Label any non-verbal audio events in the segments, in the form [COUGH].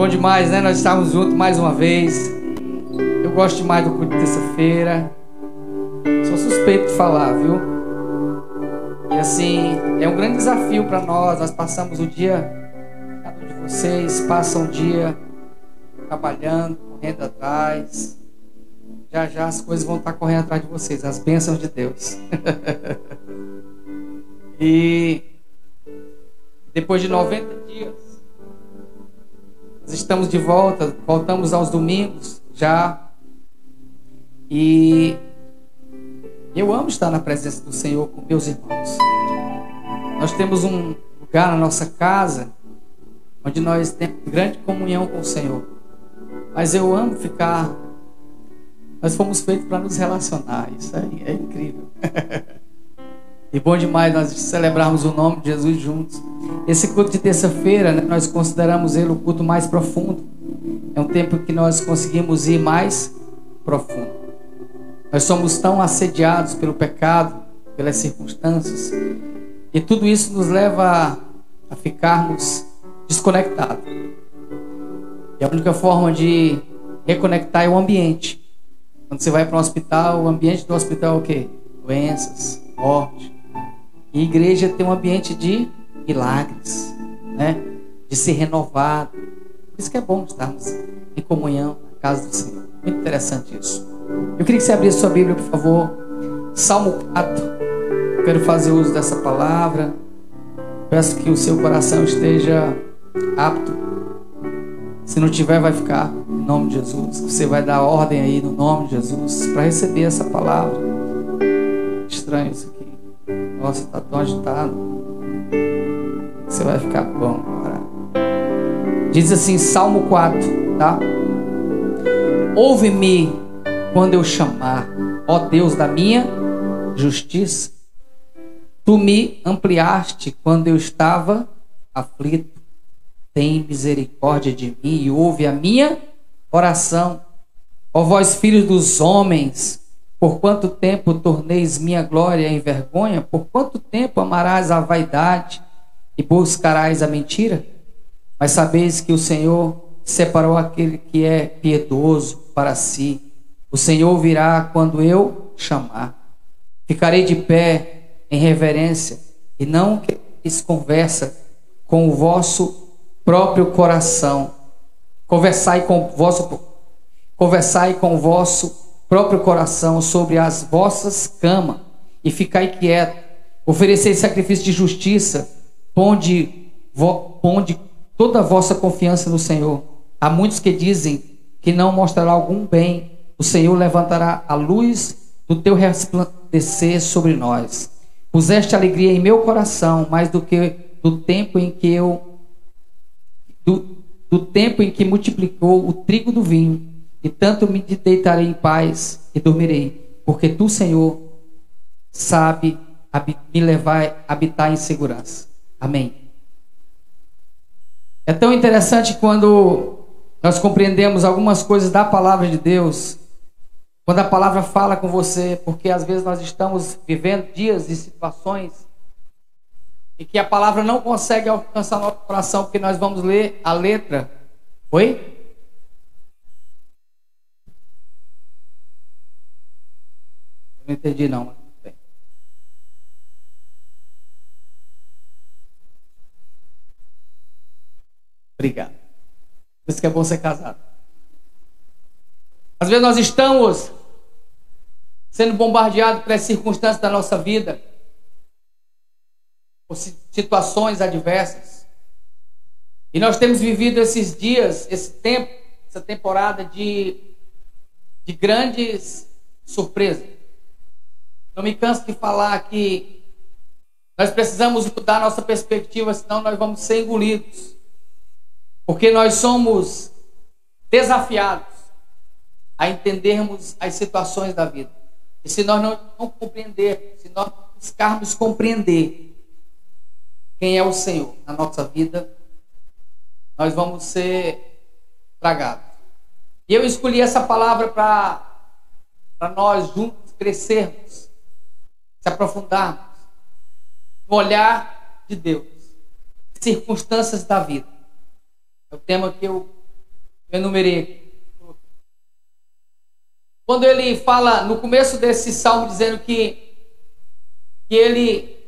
Bom demais, né? Nós estamos juntos mais uma vez. Eu gosto demais do culto de terça-feira. Sou suspeito de falar, viu? E assim, é um grande desafio para nós. Nós passamos o dia, cada um de vocês passa um dia trabalhando, correndo atrás. Já já as coisas vão estar correndo atrás de vocês, as bênçãos de Deus. [LAUGHS] e depois de 90 dias, nós estamos de volta, voltamos aos domingos já. E eu amo estar na presença do Senhor com meus irmãos. Nós temos um lugar na nossa casa onde nós temos grande comunhão com o Senhor. Mas eu amo ficar. Nós fomos feitos para nos relacionar. Isso aí é incrível. [LAUGHS] E bom demais nós celebrarmos o nome de Jesus juntos. Esse culto de terça-feira, né, nós consideramos ele o culto mais profundo. É um tempo que nós conseguimos ir mais profundo. Nós somos tão assediados pelo pecado, pelas circunstâncias, e tudo isso nos leva a, ficarmos desconectados. E a única forma de reconectar é o ambiente. Quando você vai para um hospital, o ambiente do hospital é o quê? Doenças, morte, e igreja tem um ambiente de milagres, né? De ser renovado. Por isso que é bom estarmos em comunhão na casa do Senhor. Muito interessante isso. Eu queria que você abrisse sua Bíblia, por favor. Salmo 4. Eu quero fazer uso dessa palavra. Peço que o seu coração esteja apto. Se não tiver, vai ficar. Em nome de Jesus. Você vai dar ordem aí no nome de Jesus para receber essa palavra. Estranho isso aqui. Nossa, tá tão agitado. Você vai ficar bom agora. Diz assim, Salmo 4, tá? Ouve-me quando eu chamar, ó Deus da minha justiça. Tu me ampliaste quando eu estava aflito. Tem misericórdia de mim e ouve a minha oração. Ó vós, filhos dos homens, por quanto tempo torneis minha glória em vergonha? Por quanto tempo amarás a vaidade e buscarás a mentira? Mas sabeis que o Senhor separou aquele que é piedoso para si. O Senhor virá quando eu chamar. Ficarei de pé em reverência e não que conversa com o vosso próprio coração. Conversai com o vosso conversai com o vosso próprio coração sobre as vossas camas e ficai quieto. Oferecei sacrifício de justiça, ponde, ponde toda a vossa confiança no Senhor. Há muitos que dizem que não mostrará algum bem. O Senhor levantará a luz do teu resplandecer sobre nós. Puseste alegria em meu coração mais do que do tempo em que eu do, do tempo em que multiplicou o trigo do vinho e tanto me deitarei em paz e dormirei, porque tu, Senhor, sabe me levar a habitar em segurança. Amém. É tão interessante quando nós compreendemos algumas coisas da palavra de Deus, quando a palavra fala com você, porque às vezes nós estamos vivendo dias e situações em que a palavra não consegue alcançar nosso coração, porque nós vamos ler a letra. Oi? Não entendi não. Bem. Obrigado. Por isso que é bom ser casado. Às vezes nós estamos sendo bombardeados pelas circunstâncias da nossa vida, por situações adversas. E nós temos vivido esses dias, esse tempo, essa temporada de, de grandes surpresas. Não me canso de falar que nós precisamos mudar nossa perspectiva, senão nós vamos ser engolidos. Porque nós somos desafiados a entendermos as situações da vida. E se nós não, não compreendermos, se nós buscarmos compreender quem é o Senhor na nossa vida, nós vamos ser tragados. E eu escolhi essa palavra para nós juntos crescermos se aprofundarmos no olhar de Deus, circunstâncias da vida. É o tema que eu enumerei. Quando ele fala no começo desse salmo dizendo que, que ele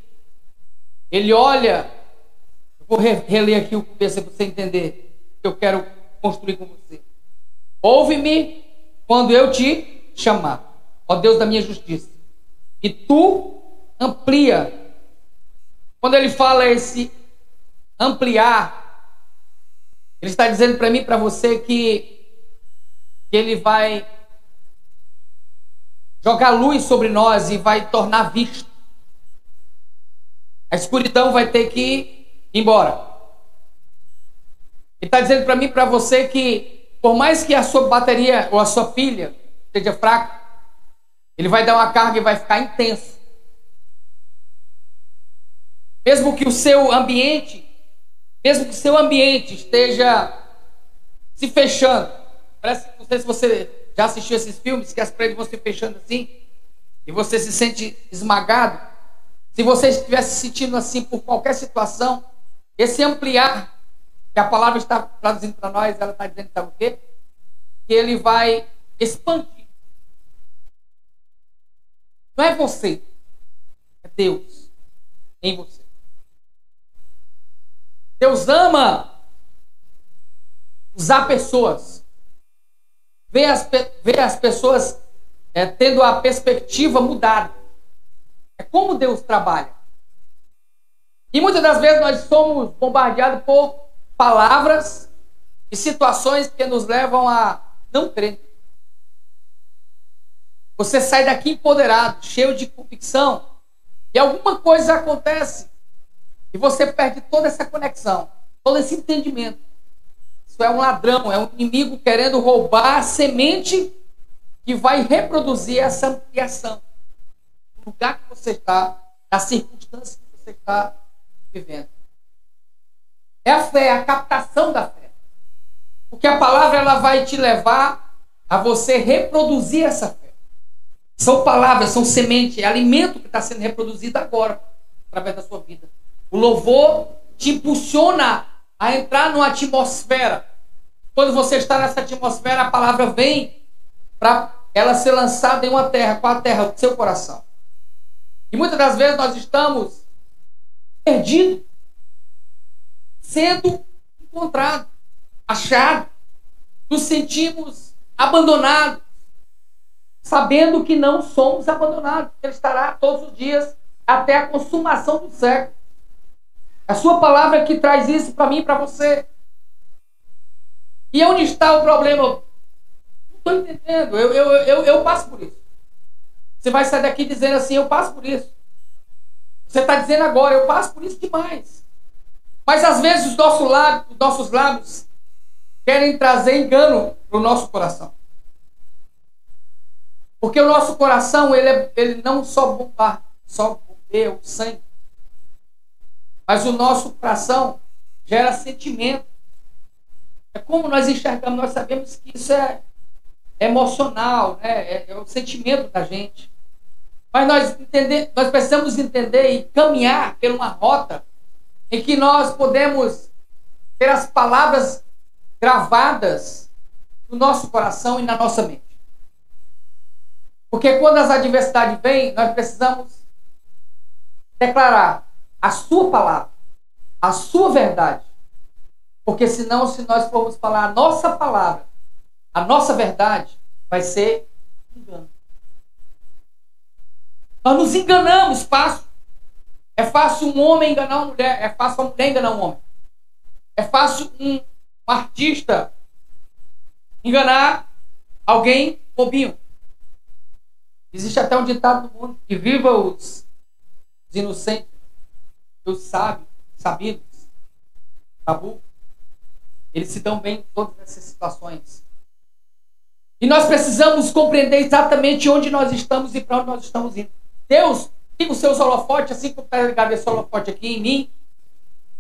ele olha, eu vou reler aqui o começo para você entender que eu quero construir com você. Ouve-me quando eu te chamar, ó Deus da minha justiça, e tu amplia. Quando ele fala esse ampliar, ele está dizendo para mim para você que, que ele vai jogar luz sobre nós e vai tornar visto. A escuridão vai ter que ir embora. Ele está dizendo para mim para você que, por mais que a sua bateria ou a sua pilha esteja fraca, ele vai dar uma carga e vai ficar intenso. Mesmo que o seu ambiente, mesmo que o seu ambiente esteja se fechando. Parece, não sei se você já assistiu esses filmes que as paredes vão se fechando assim e você se sente esmagado. Se você estiver se sentindo assim por qualquer situação, esse ampliar, que a palavra está traduzindo para nós, ela está dizendo, sabe o quê? Que ele vai expandir. Não é você, é Deus em você. Deus ama usar pessoas. Ver as, ver as pessoas é, tendo a perspectiva mudada. É como Deus trabalha. E muitas das vezes nós somos bombardeados por palavras e situações que nos levam a não crer. Você sai daqui empoderado, cheio de convicção, e alguma coisa acontece e você perde toda essa conexão, todo esse entendimento. Isso é um ladrão, é um inimigo querendo roubar a semente que vai reproduzir essa ampliação lugar que você está, na circunstância que você está vivendo. É a fé, é a captação da fé. Porque a palavra ela vai te levar a você reproduzir essa fé. São palavras, são sementes, é alimento que está sendo reproduzido agora, através da sua vida. O louvor te impulsiona a entrar numa atmosfera. Quando você está nessa atmosfera, a palavra vem para ela ser lançada em uma terra. Qual a terra? O seu coração. E muitas das vezes nós estamos perdidos, sendo encontrados, achados, nos sentimos abandonados, sabendo que não somos abandonados. Ele estará todos os dias até a consumação do século. A sua palavra que traz isso para mim e para você. E onde está o problema? Não estou entendendo. Eu, eu, eu, eu passo por isso. Você vai sair daqui dizendo assim: Eu passo por isso. Você está dizendo agora: Eu passo por isso demais. Mas às vezes os nossos lábios, os nossos lábios querem trazer engano para o nosso coração. Porque o nosso coração, ele, é, ele não só bomba, só bombeia o sangue, mas o nosso coração gera sentimento. É como nós enxergamos, nós sabemos que isso é emocional, né? é, é o sentimento da gente. Mas nós, entender, nós precisamos entender e caminhar por uma rota em que nós podemos ter as palavras gravadas no nosso coração e na nossa mente. Porque quando as adversidades vêm, nós precisamos declarar a sua palavra, a sua verdade. Porque senão, se nós formos falar a nossa palavra, a nossa verdade, vai ser engano. Nós nos enganamos fácil. É fácil um homem enganar uma mulher. É fácil uma mulher enganar um homem. É fácil um, um artista enganar alguém bobinho. Existe até um ditado no mundo que viva os, os inocentes, os sábios, sabidos, tabu. Eles se dão bem em todas essas situações. E nós precisamos compreender exatamente onde nós estamos e para onde nós estamos indo. Deus liga os seus holofotes, assim como está ligado esse holofote aqui em mim,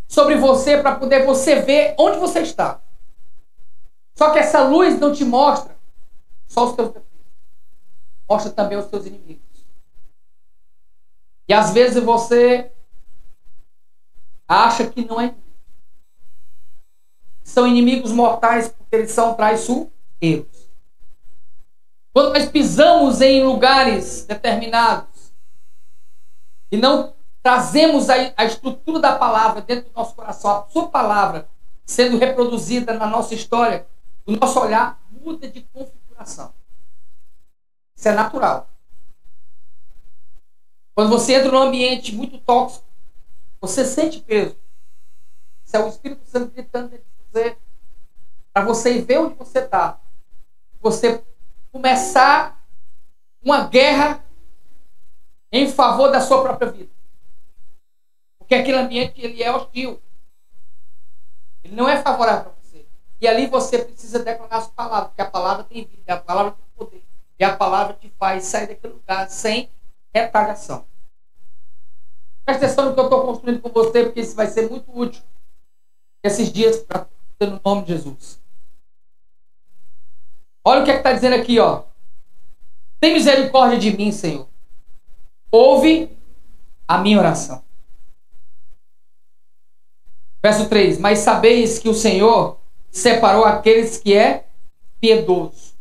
sobre você, para poder você ver onde você está. Só que essa luz não te mostra só os teus defeitos. Mostra também os teus inimigos. E às vezes você acha que não é são inimigos mortais porque eles são traiçoeiros. Quando nós pisamos em lugares determinados e não trazemos a, a estrutura da palavra dentro do nosso coração, a sua palavra sendo reproduzida na nossa história, o nosso olhar muda de configuração. Isso é natural. Quando você entra num ambiente muito tóxico, você sente peso. Isso é o Espírito Santo gritando dentro de você, para você ver onde você está. Você começar uma guerra em favor da sua própria vida. Porque aquele ambiente ele é hostil. Ele não é favorável para você. E ali você precisa declarar as palavras, porque a palavra tem vida, a palavra tem poder. E a palavra te faz sair daquele lugar sem retaliação. Presta atenção no que eu estou construindo com você, porque isso vai ser muito útil esses dias para no nome de Jesus. Olha o que é está dizendo aqui, ó. Tem misericórdia de mim, Senhor. Ouve a minha oração. Verso 3: Mas sabeis que o Senhor separou aqueles que é piedoso.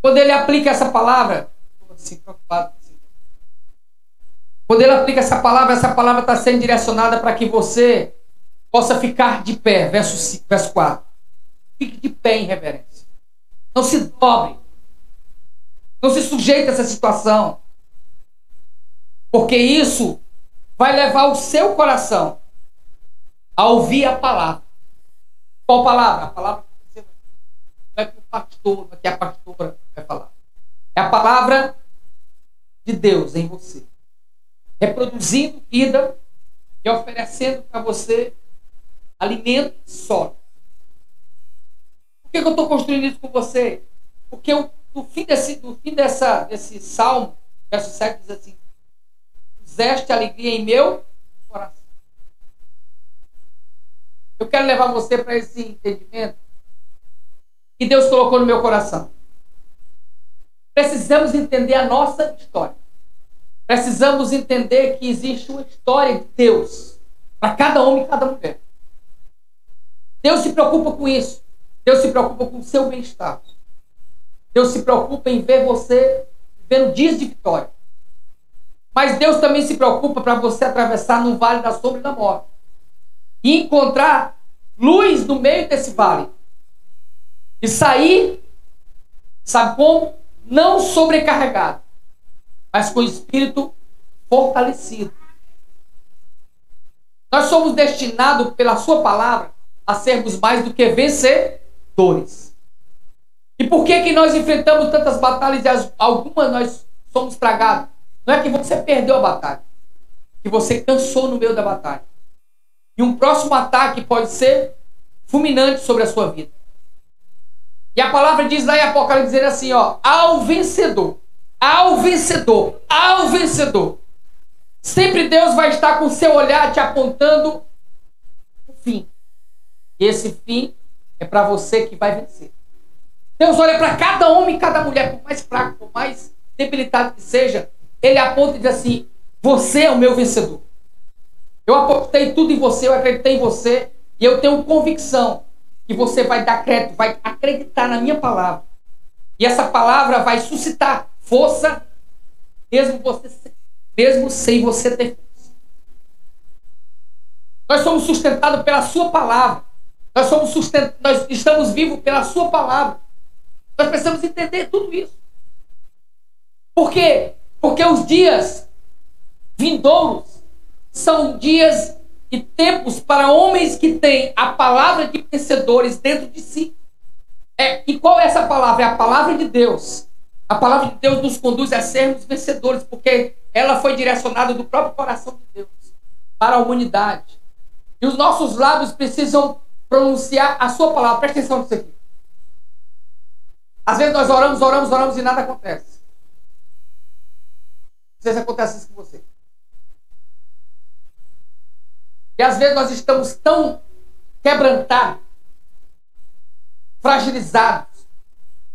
Quando ele aplica essa palavra, assim, preocupado. Quando ele aplica essa palavra, essa palavra está sendo direcionada para que você possa ficar de pé. Verso, 5, verso 4. Fique de pé em reverência. Não se dobre. Não se sujeite a essa situação. Porque isso vai levar o seu coração a ouvir a palavra. Qual palavra? A palavra que você não é que o pastor, não é que a pastora vai falar. É a palavra de Deus em você. Reproduzindo vida e oferecendo para você alimento sólido. Por que, que eu estou construindo isso com você? Porque eu, no fim, desse, no fim dessa, desse salmo, verso 7 diz assim: Puseste alegria em meu coração. Eu quero levar você para esse entendimento que Deus colocou no meu coração. Precisamos entender a nossa história. Precisamos entender que existe uma história de Deus para cada homem e cada mulher. Deus se preocupa com isso. Deus se preocupa com o seu bem-estar. Deus se preocupa em ver você vendo dias de vitória. Mas Deus também se preocupa para você atravessar no vale da sombra e da morte e encontrar luz no meio desse vale. E sair, sabe como? Não sobrecarregado, mas com o espírito fortalecido. Nós somos destinados pela Sua palavra a sermos mais do que vencedores. E por que que nós enfrentamos tantas batalhas e algumas nós somos tragados? Não é que você perdeu a batalha, que você cansou no meio da batalha. E um próximo ataque pode ser fulminante sobre a sua vida. E a palavra diz lá em Apocalipse dizer assim, ó, ao vencedor, ao vencedor, ao vencedor. Sempre Deus vai estar com seu olhar te apontando o fim. E esse fim é para você que vai vencer. Deus olha para cada homem e cada mulher, por mais fraco, por mais debilitado que seja, ele aponta e diz assim: Você é o meu vencedor. Eu apostei tudo em você, eu acreditei em você, e eu tenho convicção que você vai dar crédito, vai acreditar na minha palavra. E essa palavra vai suscitar força, mesmo, você, mesmo sem você ter força. Nós somos sustentados pela sua palavra. Nós, somos sustent... Nós estamos vivos pela sua palavra. Nós precisamos entender tudo isso. Por quê? Porque os dias vindouros são dias e tempos para homens que têm a palavra de vencedores dentro de si. É, e qual é essa palavra? É a palavra de Deus. A palavra de Deus nos conduz a sermos vencedores, porque ela foi direcionada do próprio coração de Deus para a humanidade. E os nossos lábios precisam pronunciar a sua palavra. Presta atenção nisso aqui. Às vezes nós oramos, oramos, oramos e nada acontece. Sei se acontece isso com você. E às vezes nós estamos tão quebrantados, fragilizados,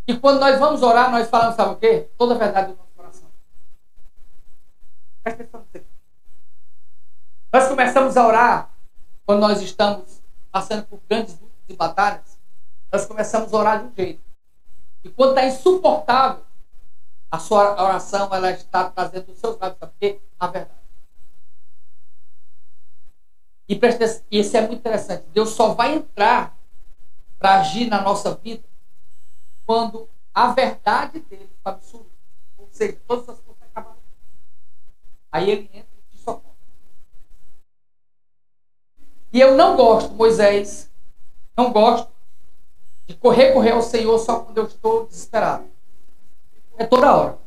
que quando nós vamos orar, nós falamos, sabe o quê? Toda a verdade do nosso coração. Nós começamos a orar quando nós estamos passando por grandes lutas de batalhas, nós começamos a orar de um jeito. E quando está insuportável, a sua oração ela está trazendo os seus lábios, porque a verdade. E isso é muito interessante. Deus só vai entrar para agir na nossa vida quando a verdade dele for absoluta. Ou seja, todas as coisas acabaram. Aí ele entra e te socorre. E eu não gosto, Moisés, não gosto de correr, correr ao Senhor só quando eu estou desesperado. É toda hora.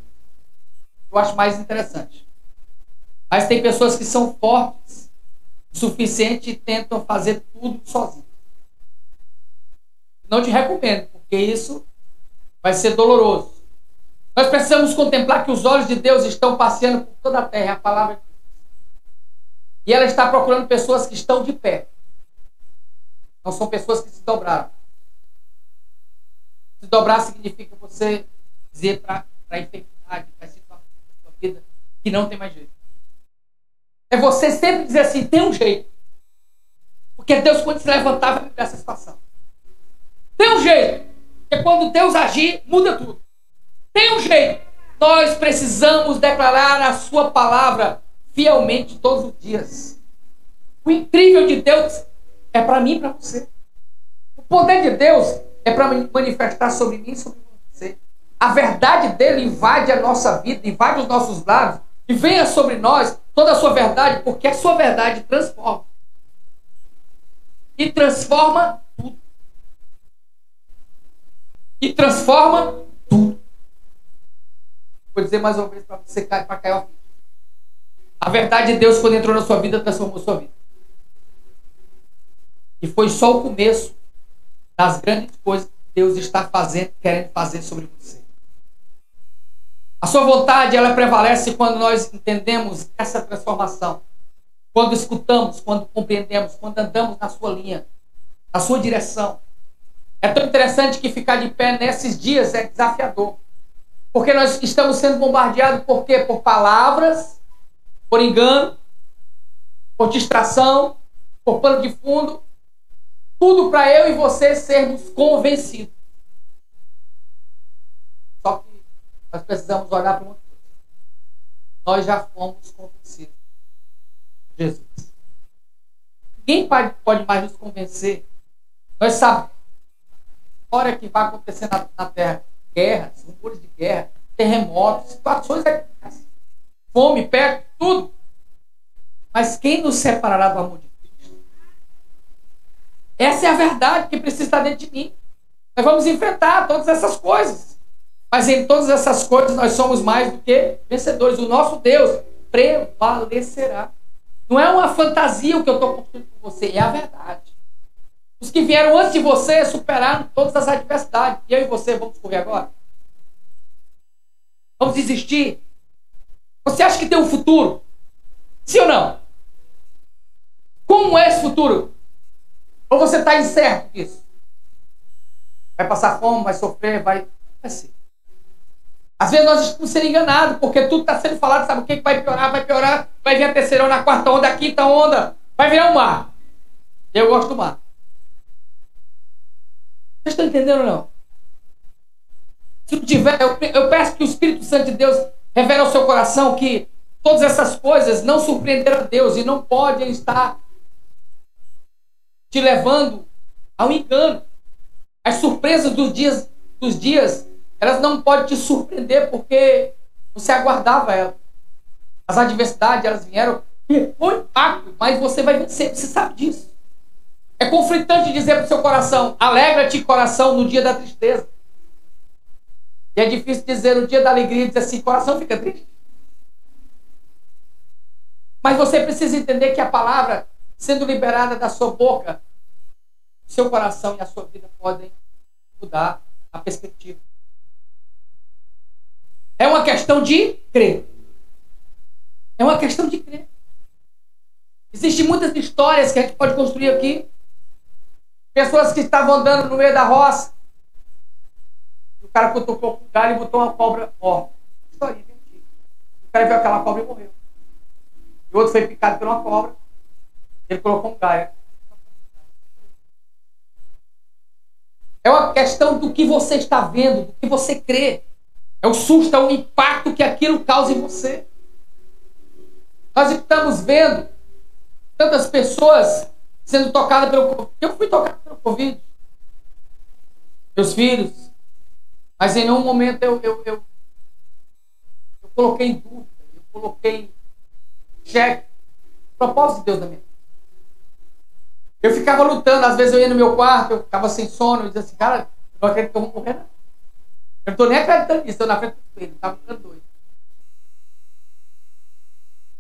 Eu acho mais interessante. Mas tem pessoas que são fortes suficiente e tentam fazer tudo sozinho. Não te recomendo, porque isso vai ser doloroso. Nós precisamos contemplar que os olhos de Deus estão passeando por toda a terra, é a palavra de Deus. E ela está procurando pessoas que estão de pé. Não são pessoas que se dobraram. Se dobrar significa você dizer para a enfermidade, para a situação da sua vida, que não tem mais jeito. É você sempre dizer assim, tem um jeito. Porque Deus, quando se levantava, vai essa situação. Tem um jeito. Porque quando Deus agir, muda tudo. Tem um jeito. Nós precisamos declarar a sua palavra fielmente todos os dias. O incrível de Deus é para mim e para você. O poder de Deus é para manifestar sobre mim e sobre você. A verdade dele invade a nossa vida, invade os nossos lados e venha sobre nós toda a sua verdade, porque a sua verdade transforma. E transforma tudo e transforma tudo. Vou dizer mais uma vez para você cair para cair ao fim. A verdade de Deus, quando entrou na sua vida, transformou a sua vida. E foi só o começo das grandes coisas que Deus está fazendo, querendo fazer sobre você. A sua vontade, ela prevalece quando nós entendemos essa transformação. Quando escutamos, quando compreendemos, quando andamos na sua linha, na sua direção. É tão interessante que ficar de pé nesses dias é desafiador. Porque nós estamos sendo bombardeados por quê? Por palavras, por engano, por distração, por pano de fundo. Tudo para eu e você sermos convencidos. Só que nós precisamos olhar para uma coisa. Nós já fomos convencidos. Jesus. Ninguém pode mais nos convencer. Nós sabemos história que vai acontecer na, na Terra. Guerras, rumores de guerra, terremotos, situações fome, perto, tudo. Mas quem nos separará do amor de Cristo? Essa é a verdade que precisa estar dentro de mim. Nós vamos enfrentar todas essas coisas. Mas em todas essas coisas nós somos mais do que vencedores. O nosso Deus prevalecerá. Não é uma fantasia o que eu estou construindo com você, é a verdade. Os que vieram antes de você superaram todas as adversidades. E eu e você vamos correr agora? Vamos desistir? Você acha que tem um futuro? Sim ou não? Como é esse futuro? Ou você está incerto disso? Vai passar fome, vai sofrer, vai. Vai ser. Às vezes nós estamos sendo enganados, porque tudo está sendo falado, sabe o que vai piorar, vai piorar, vai vir a terceira onda, a quarta onda, a quinta onda, vai virar um mar. Eu gosto do mar. Vocês estão entendendo ou não? Se não tiver, eu, eu peço que o Espírito Santo de Deus revele ao seu coração que todas essas coisas não surpreenderam a Deus e não podem estar te levando ao engano. As surpresas dos dias, dos dias, elas não podem te surpreender porque você aguardava elas. As adversidades, elas vieram com impacto, mas você vai vencer, você sabe disso. É conflitante dizer para o seu coração: alegra-te, coração, no dia da tristeza. E é difícil dizer no dia da alegria, dizer assim: coração fica triste. Mas você precisa entender que a palavra, sendo liberada da sua boca, seu coração e a sua vida podem mudar a perspectiva. É uma questão de crer. É uma questão de crer. Existem muitas histórias que a gente pode construir aqui Pessoas que estavam andando no meio da roça. O cara cutucou com o galho e botou uma cobra morta. História mentira. O cara viu aquela cobra e morreu. E o outro foi picado por uma cobra. Ele colocou um galho. É uma questão do que você está vendo, do que você crê. É o susto, é o impacto que aquilo causa em você. Nós estamos vendo tantas pessoas sendo tocadas pelo Covid. Eu fui tocado pelo Covid. Meus filhos. Mas em nenhum momento eu, eu, eu, eu coloquei em dúvida, eu coloquei em xeque o propósito de Deus na minha vida. Eu ficava lutando, às vezes eu ia no meu quarto, eu ficava sem sono, eu dizia assim, cara, eu não acredito que eu vou morrer, não. Eu não estou nem acreditando nisso, eu na frente do espelho, estava ficando doido.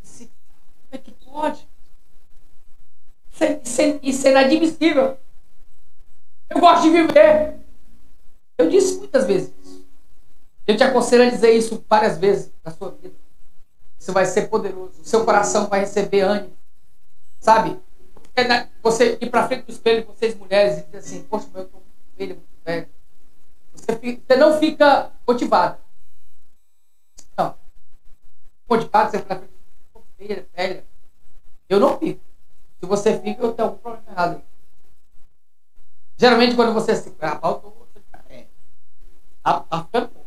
Disse, como é que pode? Isso é, isso, é, isso é inadmissível. Eu gosto de viver. Eu disse muitas vezes isso. Eu te aconselho a dizer isso várias vezes na sua vida. Você vai ser poderoso. O seu coração vai receber ânimo. Sabe? Você ir para frente do espelho, vocês mulheres, e dizer assim: Poxa, eu estou muito velho, muito velho. Você, você não fica motivado. Não. Motivado, você fica velha, velha. Eu não fico. Se você fica, eu tenho algum problema errado. Geralmente, quando você se. Ah, faltou. Tá, tá ficando bom.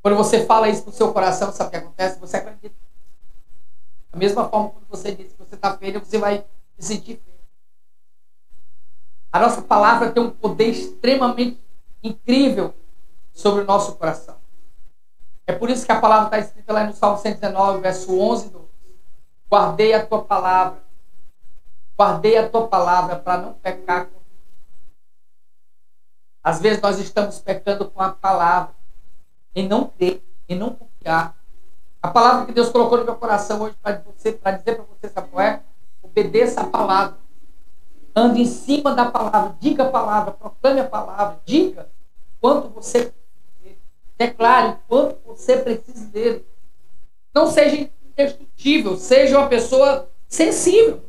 Quando você fala isso pro seu coração, sabe o que acontece? Você acredita. Da mesma forma, quando você diz que você está feio, você vai se sentir feio. A nossa palavra tem um poder extremamente incrível sobre o nosso coração. É por isso que a palavra está escrita lá no Salmo 119, verso 11 e 12. Guardei a tua palavra. Guardei a tua palavra para não pecar Às vezes nós estamos pecando com a palavra em não crer, em não confiar. A palavra que Deus colocou no meu coração hoje para dizer para você, sabe qual é? Obedeça a palavra. Ande em cima da palavra, diga a palavra, proclame a palavra, diga quanto você declare quanto você precisa dele. Não seja indestrutível, seja uma pessoa sensível.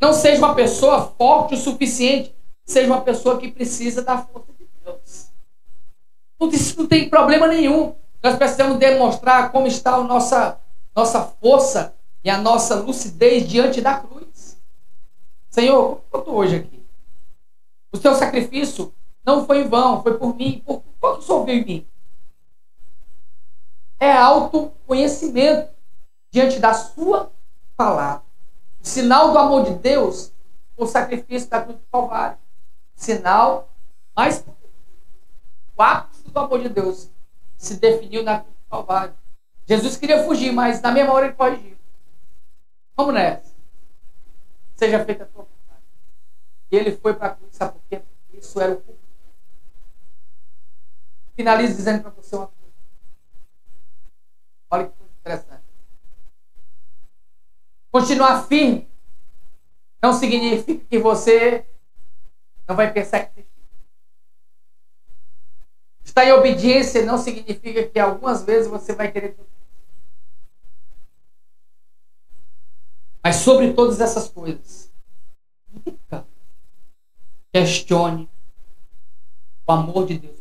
Não seja uma pessoa forte o suficiente, seja uma pessoa que precisa da força de Deus. Isso não tem problema nenhum. Nós precisamos demonstrar como está a nossa, nossa força e a nossa lucidez diante da cruz. Senhor, como eu estou hoje aqui? O seu sacrifício não foi em vão, foi por mim. Por quanto o Senhor veio em mim? É autoconhecimento diante da sua palavra. O sinal do amor de Deus, o sacrifício da cruz do Calvário. Sinal mais o ápice do amor de Deus se definiu na cruz do Calvário. Jesus queria fugir, mas na mesma hora ele corrigiu. Vamos nessa. Seja feita a tua vontade. E ele foi para a cruz, sabe por quê? Porque isso era o. Finalizo dizendo para você uma coisa. Olha que coisa interessante. Continuar firme não significa que você não vai pensar que Estar em obediência não significa que algumas vezes você vai querer. Mas sobre todas essas coisas, nunca questione o amor de Deus.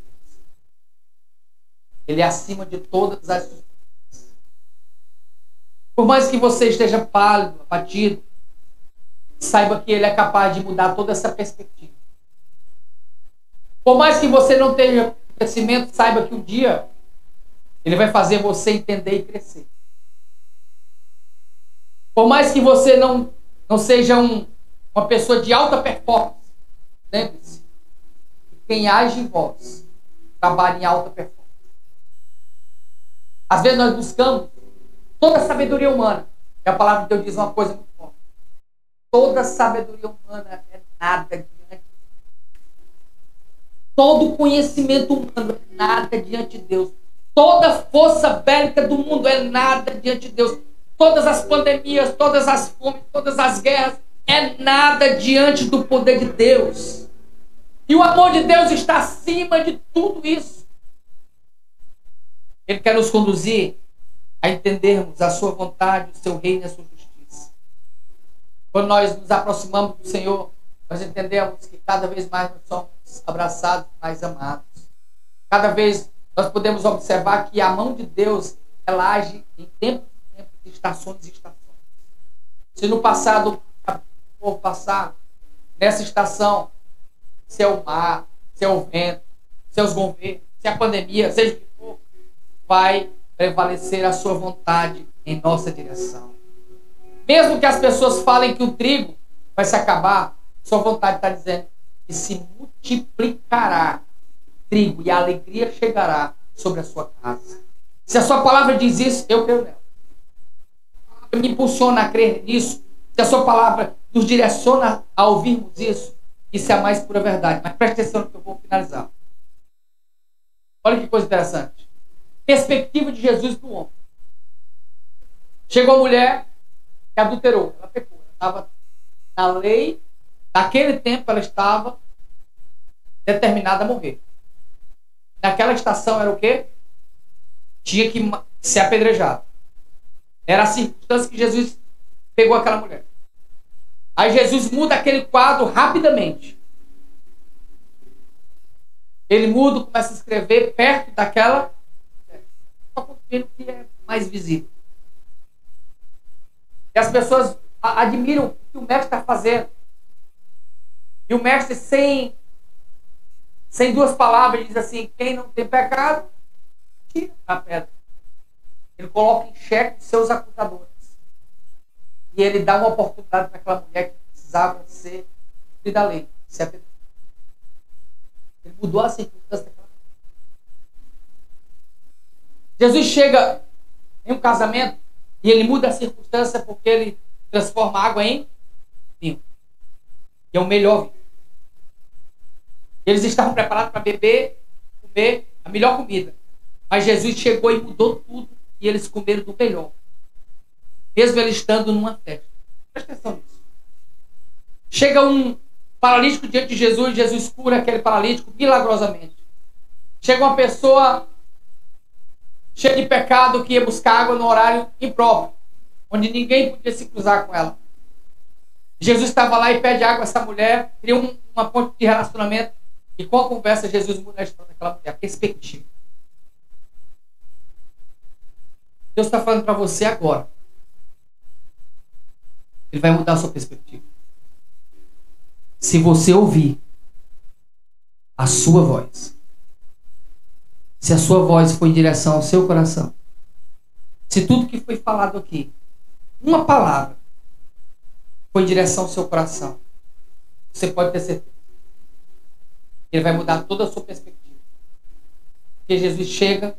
Ele é acima de todas as coisas. Por mais que você esteja pálido, abatido, saiba que Ele é capaz de mudar toda essa perspectiva. Por mais que você não tenha crescimento, saiba que um dia ele vai fazer você entender e crescer. Por mais que você não, não seja um, uma pessoa de alta performance, lembre-se que quem age em vós trabalha em alta performance. Às vezes nós buscamos toda a sabedoria humana. E a palavra de Deus diz uma coisa muito forte. Toda sabedoria humana é nada diante Todo conhecimento humano é nada diante de Deus. Toda força bélica do mundo é nada diante de Deus. Todas as pandemias, todas as fomes, todas as guerras é nada diante do poder de Deus. E o amor de Deus está acima de tudo isso. Ele quer nos conduzir a entendermos a sua vontade, o seu reino e a sua justiça. Quando nós nos aproximamos do Senhor, nós entendemos que cada vez mais nós somos abraçados, mais amados. Cada vez nós podemos observar que a mão de Deus ela age em tempo e tempo, de estações e estações. Se no passado, por passar nessa estação, se é o mar, se é o vento, se é os governos, se é a pandemia, seja o que vai prevalecer a sua vontade em nossa direção. Mesmo que as pessoas falem que o trigo vai se acabar, sua vontade está dizendo que se multiplicará trigo e a alegria chegará sobre a sua casa. Se a sua palavra diz isso, eu creio nela. Me impulsiona a crer nisso. Se a sua palavra nos direciona a ouvirmos isso, isso é a mais pura verdade. Mas preste atenção que eu vou finalizar. Olha que coisa interessante. Perspectiva de Jesus para o homem. Chegou a mulher que adulterou, ela pecou. Ela estava na lei, naquele tempo ela estava determinada a morrer. Naquela estação era o quê? Tinha que ser apedrejado. Era a circunstância que Jesus pegou aquela mulher. Aí Jesus muda aquele quadro rapidamente. Ele muda, começa a escrever perto daquela. Só construindo o que é mais visível. E as pessoas admiram o que o mestre está fazendo. E o mestre, sem, sem duas palavras, diz assim: quem não tem pecado, tira a pedra. Ele coloca em xeque seus acusadores. E ele dá uma oportunidade para aquela mulher que precisava ser da lei, ser Ele mudou a circunstância daquela Jesus chega em um casamento e ele muda a circunstância porque ele transforma água em vinho. E é o melhor vinho. Eles estavam preparados para beber, comer a melhor comida. Mas Jesus chegou e mudou tudo e eles comeram do melhor. Mesmo ele estando numa festa. Presta atenção nisso. Chega um paralítico diante de Jesus, Jesus cura aquele paralítico milagrosamente. Chega uma pessoa cheia de pecado que ia buscar água no horário impróprio, onde ninguém podia se cruzar com ela. Jesus estava lá e pede água a essa mulher, cria um, uma ponte de relacionamento, e com a conversa Jesus muda a história daquela mulher, a perspectiva. Deus está falando para você agora. Ele vai mudar a sua perspectiva. Se você ouvir a sua voz, se a sua voz for em direção ao seu coração, se tudo que foi falado aqui, uma palavra, foi em direção ao seu coração, você pode ter certeza. Ele vai mudar toda a sua perspectiva. Porque Jesus chega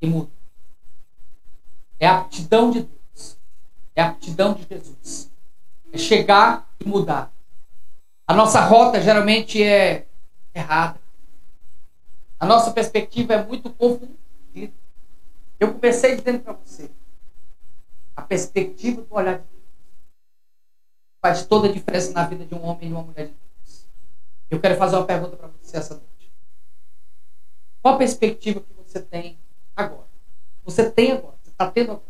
e muda. É a aptidão de Deus. É a aptidão de Jesus. É chegar e mudar. A nossa rota geralmente é errada. A nossa perspectiva é muito confundida. Eu comecei dizendo para você: a perspectiva do olhar de Deus faz toda a diferença na vida de um homem e de uma mulher de Deus. Eu quero fazer uma pergunta para você essa noite. Qual a perspectiva que você tem agora? Você tem agora, você está tendo agora.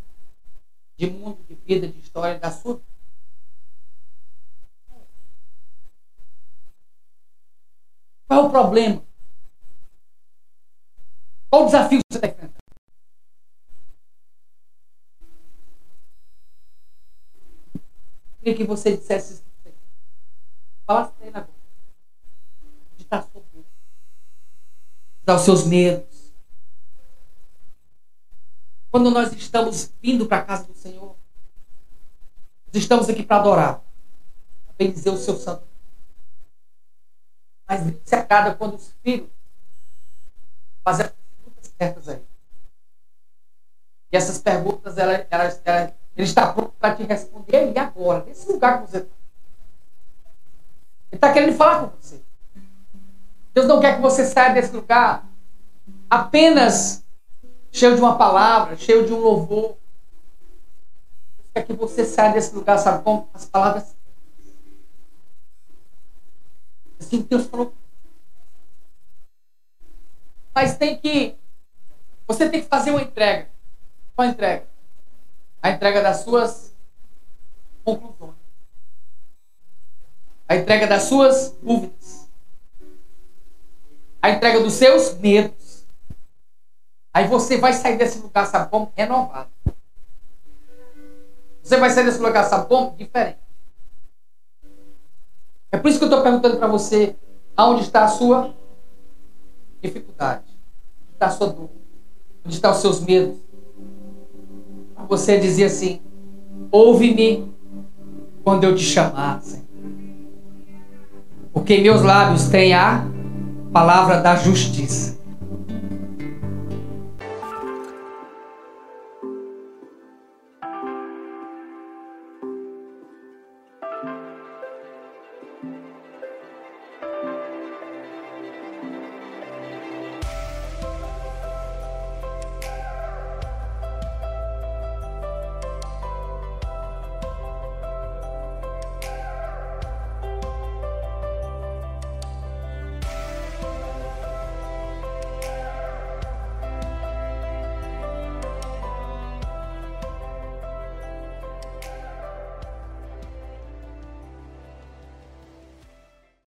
De mundo, de vida, de história, da sua vida. Qual é o problema? Qual o desafio que você está enfrentando? Queria que você dissesse isso. Falasse para ele agora. De estar sobre Dar os seus medos. Quando nós estamos vindo para a casa do Senhor, nós estamos aqui para adorar, para bendizer o seu santo. Mas se agrada quando os filhos fazem certas aí. E essas perguntas, ela, ela, ela, ele está pronto para te responder e agora, nesse lugar que você está. Ele está querendo falar com você. Deus não quer que você saia desse lugar apenas cheio de uma palavra, cheio de um louvor. Deus quer que você saia desse lugar, sabe como? As palavras. Assim Deus falou. Mas tem que você tem que fazer uma entrega. Qual entrega? A entrega das suas conclusões. A entrega das suas dúvidas. A entrega dos seus medos. Aí você vai sair desse lugar, sabe como? Renovado. Você vai sair desse lugar, sabe como? Diferente. É por isso que eu estou perguntando para você: Aonde está a sua dificuldade? Onde está a sua dor? Onde estão os seus medos? Você dizia assim: Ouve-me quando eu te chamar, Senhor. Porque meus lábios têm a palavra da justiça.